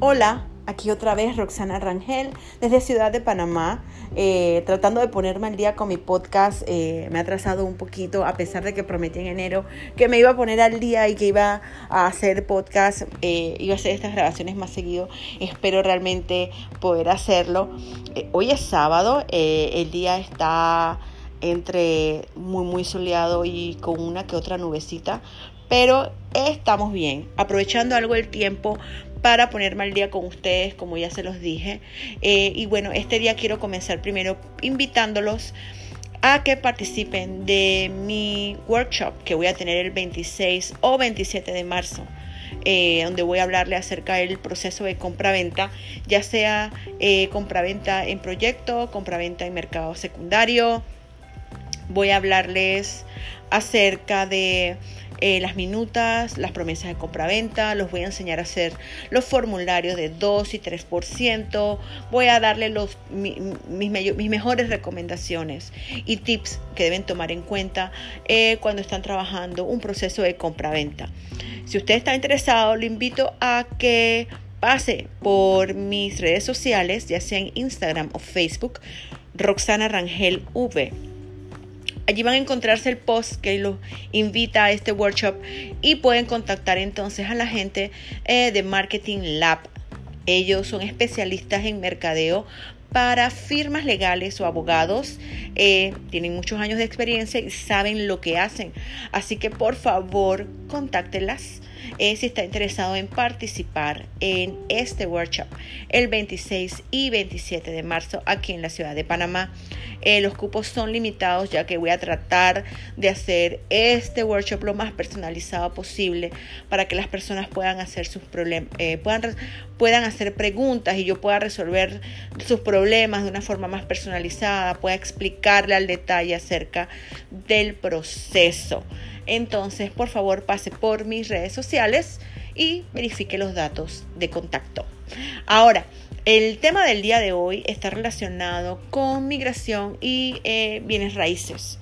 Hola, aquí otra vez Roxana Rangel desde Ciudad de Panamá, eh, tratando de ponerme al día con mi podcast. Eh, me ha atrasado un poquito, a pesar de que prometí en enero que me iba a poner al día y que iba a hacer podcast, eh, iba a hacer estas grabaciones más seguido. Espero realmente poder hacerlo. hoy es sábado, el día está entre muy muy soleado y con una que otra nubecita, pero estamos bien, aprovechando algo el tiempo para ponerme al día con ustedes, como ya se los dije. Eh, y bueno, este día quiero comenzar primero invitándolos a que participen de mi workshop que voy a tener el 26 o 27 de marzo. Eh, donde voy a hablarle acerca del proceso de compra-venta, ya sea eh, compra-venta en proyecto, compra-venta en mercado secundario. Voy a hablarles acerca de eh, las minutas, las promesas de compra-venta, los voy a enseñar a hacer los formularios de 2 y 3%, voy a darle mis, mejores recomendaciones y tips que deben tomar en cuenta eh, cuando están trabajando un proceso de compra-venta. Si usted está interesado, le invito a que pase por mis redes sociales, ya sea en Instagram o Facebook, Roxana Rangel V Allí van a encontrarse el post que los invita a este workshop y pueden contactar entonces a la gente eh, de Marketing Lab. Ellos son especialistas en mercadeo para firmas legales o abogados. Eh, tienen muchos años de experiencia y saben lo que hacen. Así que por favor, contáctelas eh, si está interesado en participar en este workshop el 26 y 27 de marzo aquí en la ciudad de Panamá. Eh, los cupos son limitados ya que voy a tratar de hacer este workshop lo más personalizado posible para que las personas puedan hacer sus problemas, eh, puedan, puedan hacer preguntas y yo pueda resolver sus problemas de una forma más personalizada, pueda explicarle al detalle acerca del proceso. Entonces, por favor, pase por mis redes sociales y verifique los datos de contacto. Ahora, el tema del día de hoy está relacionado con migración y eh, bienes raíces.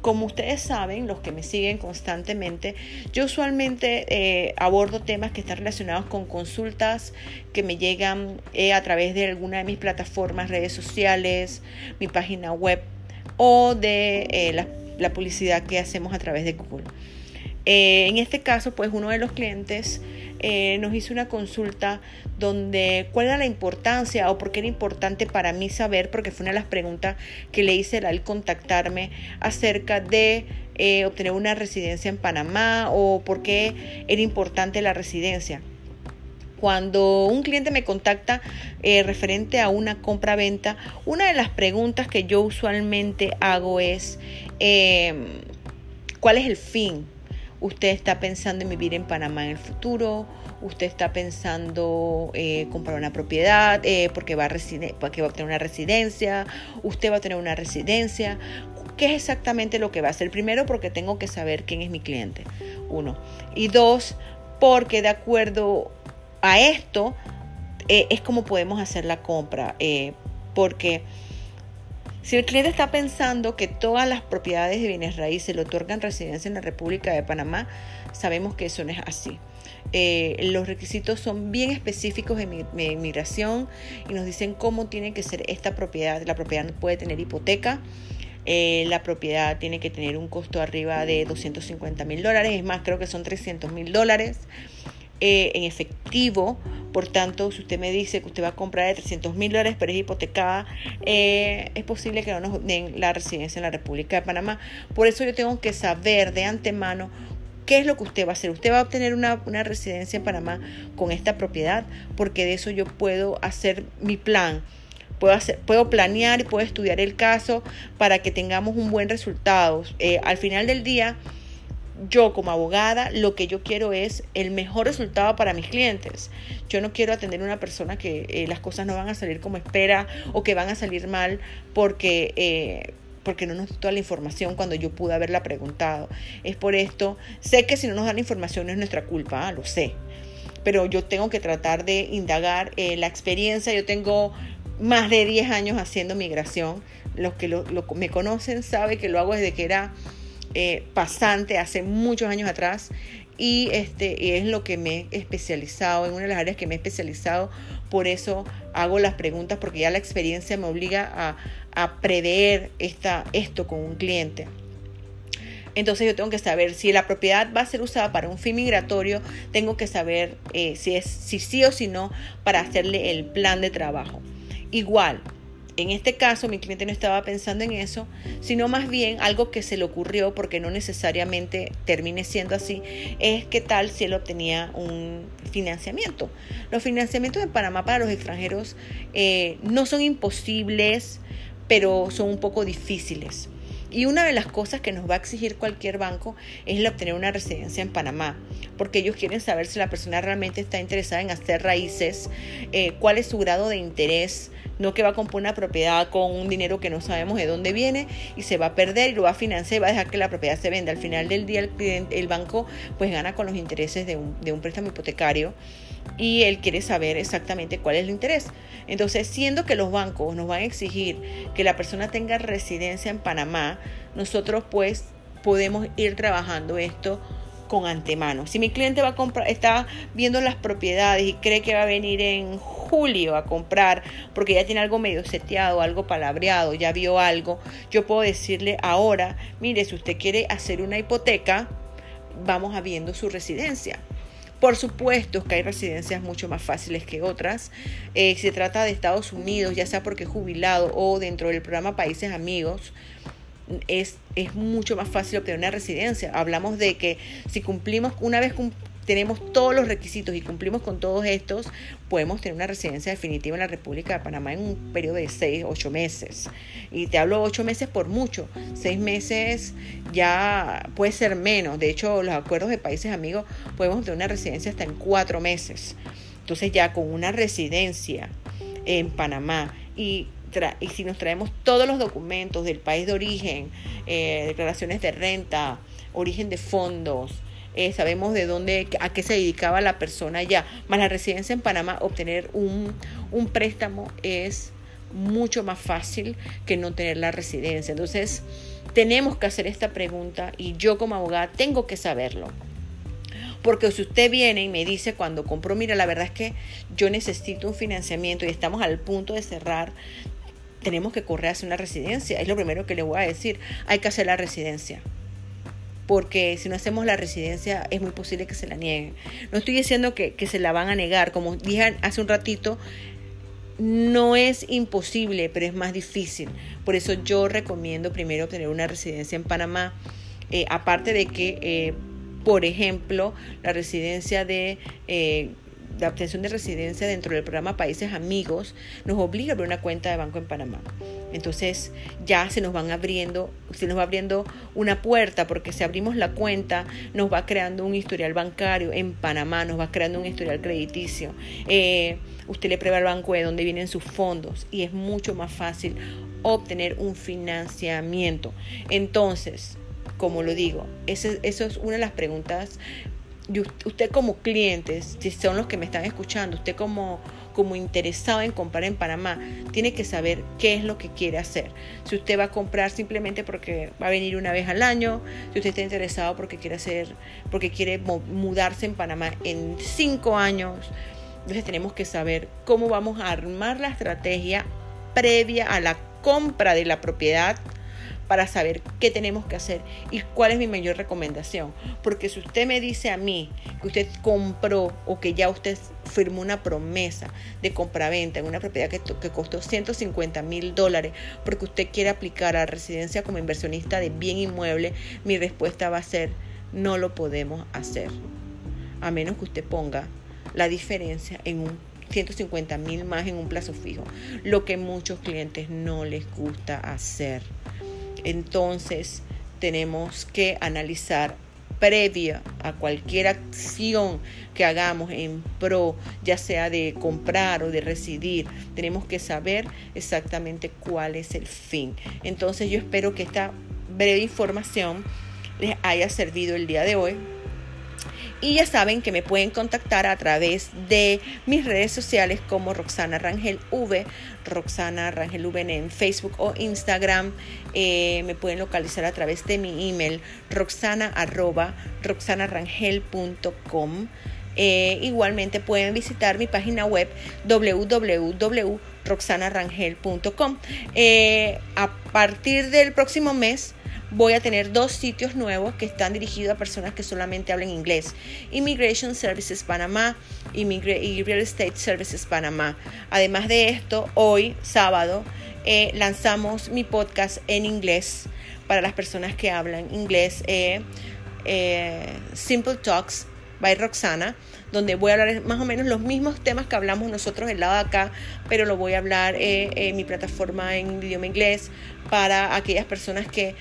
Como ustedes saben, los que me siguen constantemente, yo usualmente eh, abordo temas que están relacionados con consultas que me llegan eh, a través de alguna de mis plataformas, redes sociales, mi página web o de las la publicidad que hacemos a través de Google. Eh, en este caso, pues uno de los clientes eh, nos hizo una consulta donde cuál era la importancia o por qué era importante para mí saber, porque fue una de las preguntas que le hice al contactarme acerca de eh, obtener una residencia en Panamá o por qué era importante la residencia. Cuando un cliente me contacta referente a una compra-venta, una de las preguntas que yo usualmente hago es, Em, ¿Cuál es el fin? ¿Usted está pensando en vivir en Panamá en el futuro? ¿Usted está pensando eh, comprar una propiedad eh, porque, va a porque va a tener una residencia? ¿Usted va a tener una residencia? ¿Qué es exactamente lo que va a hacer? Primero, porque tengo que saber quién es mi cliente. Uno. Y dos, porque de acuerdo a esto eh, es como podemos hacer la compra. porque si el cliente está pensando que todas las propiedades de bienes raíces le otorgan residencia en la República de Panamá, sabemos que eso no es así. Eh, los requisitos son bien específicos en inmigración y nos dicen cómo tiene que ser esta propiedad. La propiedad no puede tener hipoteca. Eh, la propiedad tiene que tener un costo arriba de 250 mil dólares, es más, creo que son 300 mil dólares. Eh, en efectivo. Por tanto, si usted me dice que usted va a comprar de 300 mil dólares, pero es hipotecada, eh, es posible que no nos den la residencia en la República de Panamá. Por eso yo tengo que saber de antemano ¿Qué es lo que usted va a hacer? Usted va a obtener una, una, residencia en Panamá con esta propiedad, porque de eso yo puedo hacer mi plan. Puedo, hacer, puedo planear y puedo estudiar el caso para que tengamos un buen resultado. Eh, al final del día, yo como abogada lo que yo quiero es el mejor resultado para mis clientes. Yo no quiero atender a una persona que eh, las cosas no van a salir como espera o que van a salir mal porque, eh, porque no nos dio toda la información cuando yo pude haberla preguntado. Es por esto, sé que si no nos dan la información no es nuestra culpa, ah, lo sé, pero yo tengo que tratar de indagar eh, la experiencia. Yo tengo más de 10 años haciendo migración. Los que lo, me conocen saben que lo hago desde que era eh, pasante hace muchos años atrás y este es lo que me he especializado, en una de las áreas que me he especializado, por eso hago las preguntas, porque ya la experiencia me obliga a, a prever esta, esto con un cliente. Entonces yo tengo que saber si la propiedad va a ser usada para un fin migratorio, tengo que saber eh, si es si sí o si no para hacerle el plan de trabajo. Igual, en este caso mi cliente no estaba pensando en eso, sino más bien algo que se le ocurrió porque no necesariamente termine siendo así, es que tal si él obtenía un financiamiento. Los financiamientos en Panamá para los extranjeros eh, no son imposibles, pero son un poco difíciles. Y una de las cosas que nos va a exigir cualquier banco es el obtener una residencia en Panamá, porque ellos quieren saber si la persona realmente está interesada en hacer raíces, eh, cuál es su grado de interés, no que va a comprar una propiedad con un dinero que no sabemos de dónde viene y se va a perder y lo va a financiar y va a dejar que la propiedad se venda. Al final del día el, el banco pues gana con los intereses de un, de un préstamo hipotecario y él quiere saber exactamente cuál es el interés. Entonces, siendo que los bancos nos van a exigir que la persona tenga residencia en Panamá, nosotros pues podemos ir trabajando esto con antemano. Si mi cliente va a comprar, está viendo las propiedades y cree que va a venir en julio a comprar porque ya tiene algo medio seteado, algo palabreado, ya vio algo, yo puedo decirle ahora, mire, si usted quiere hacer una hipoteca, vamos a viendo su residencia. Por supuesto que hay residencias mucho más fáciles que otras. Eh, se trata de Estados Unidos, ya sea porque es jubilado o dentro del programa Países Amigos, es, es mucho más fácil obtener una residencia. Hablamos de que si cumplimos, una vez tenemos todos los requisitos y cumplimos con todos estos, podemos tener una residencia definitiva en la República de Panamá en un periodo de 6, 8 meses. Y te hablo 8 meses por mucho. 6 meses ya puede ser menos. De hecho, los acuerdos de países amigos podemos tener una residencia hasta en 4 meses. Entonces ya con una residencia en Panamá y y si nos traemos todos los documentos del país de origen, eh, declaraciones de renta, origen de fondos, eh, sabemos de dónde, a qué se dedicaba la persona ya, más la residencia en Panamá, obtener un, un préstamo es mucho más fácil que no tener la residencia. Entonces, tenemos que hacer esta pregunta y yo como abogada tengo que saberlo. Porque si usted viene y me dice cuando compro, mira, la verdad es que yo necesito un financiamiento y estamos al punto de cerrar, tenemos que correr hacia una residencia. Es lo primero que le voy a decir. Hay que hacer la residencia porque si no hacemos la residencia es muy posible que se la nieguen. No estoy diciendo que, se la van a negar, como dije hace un ratito, no es imposible, pero es más difícil. Por eso yo recomiendo primero tener una residencia en Panamá, eh, aparte de que, eh, por ejemplo, la residencia de... Eh, la obtención de residencia dentro del programa Países Amigos nos obliga a abrir una cuenta de banco en Panamá. Entonces ya se nos van abriendo, se nos va abriendo una puerta porque si abrimos la cuenta nos va creando un historial bancario en Panamá, nos va creando un historial crediticio. Eh, usted le prueba al banco de dónde vienen sus fondos y es mucho más fácil obtener un financiamiento. Entonces, como lo digo, eso es una de las preguntas usted como cliente, si son los que me están escuchando, usted como, como interesado en comprar en Panamá, tiene que saber qué es lo que quiere hacer. Si usted va a comprar simplemente porque va a venir una vez al año, si usted está interesado porque quiere hacer, porque quiere mudarse en Panamá en cinco años, entonces tenemos que saber cómo vamos a armar la estrategia previa a la compra de la propiedad para saber qué tenemos que hacer y cuál es mi mayor recomendación. Porque si usted me dice a mí que usted compró o que ya usted firmó una promesa de compraventa en una propiedad que, que costó 150 mil dólares porque usted quiere aplicar a residencia como inversionista de bien inmueble, mi respuesta va a ser no lo podemos hacer. A menos que usted ponga la diferencia en un 150 mil más en un plazo fijo, lo que muchos clientes no les gusta hacer. Entonces tenemos que analizar previa a cualquier acción que hagamos en pro, ya sea de comprar o de residir, tenemos que saber exactamente cuál es el fin. Entonces yo espero que esta breve información les haya servido el día de hoy. Y ya saben que me pueden contactar a través de mis redes sociales como Roxana Rangel V, Roxana Rangel V en Facebook o Instagram. Eh, me pueden localizar a través de mi email roxana arroba roxanarangel.com. Eh, igualmente pueden visitar mi página web www.roxanarangel.com. Eh, a partir del próximo mes voy a tener dos sitios nuevos que están dirigidos a personas que solamente hablan inglés. Immigration Services Panamá y Real Estate Services Panamá. Además de esto, hoy, sábado, eh, lanzamos mi podcast en inglés para las personas que hablan inglés. Eh, eh, Simple Talks by Roxana, donde voy a hablar más o menos los mismos temas que hablamos nosotros del lado de acá, pero lo voy a hablar en mi plataforma en idioma inglés para aquellas personas que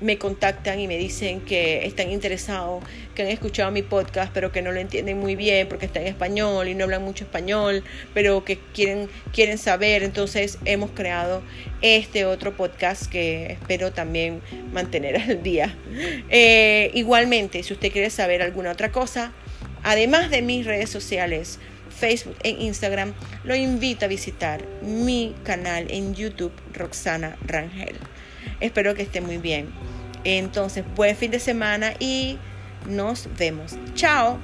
me contactan y me dicen que están interesados, que han escuchado mi podcast, pero que no lo entienden muy bien porque está en español y no hablan mucho español, pero que quieren, quieren saber. Entonces hemos creado este otro podcast que espero también mantener al día. Eh, igualmente, si usted quiere saber alguna otra cosa, además de mis redes sociales, Facebook e Instagram, lo invito a visitar mi canal en YouTube, Roxana Rangel. Espero que esté muy bien. Entonces, buen fin de semana y nos vemos. Chao.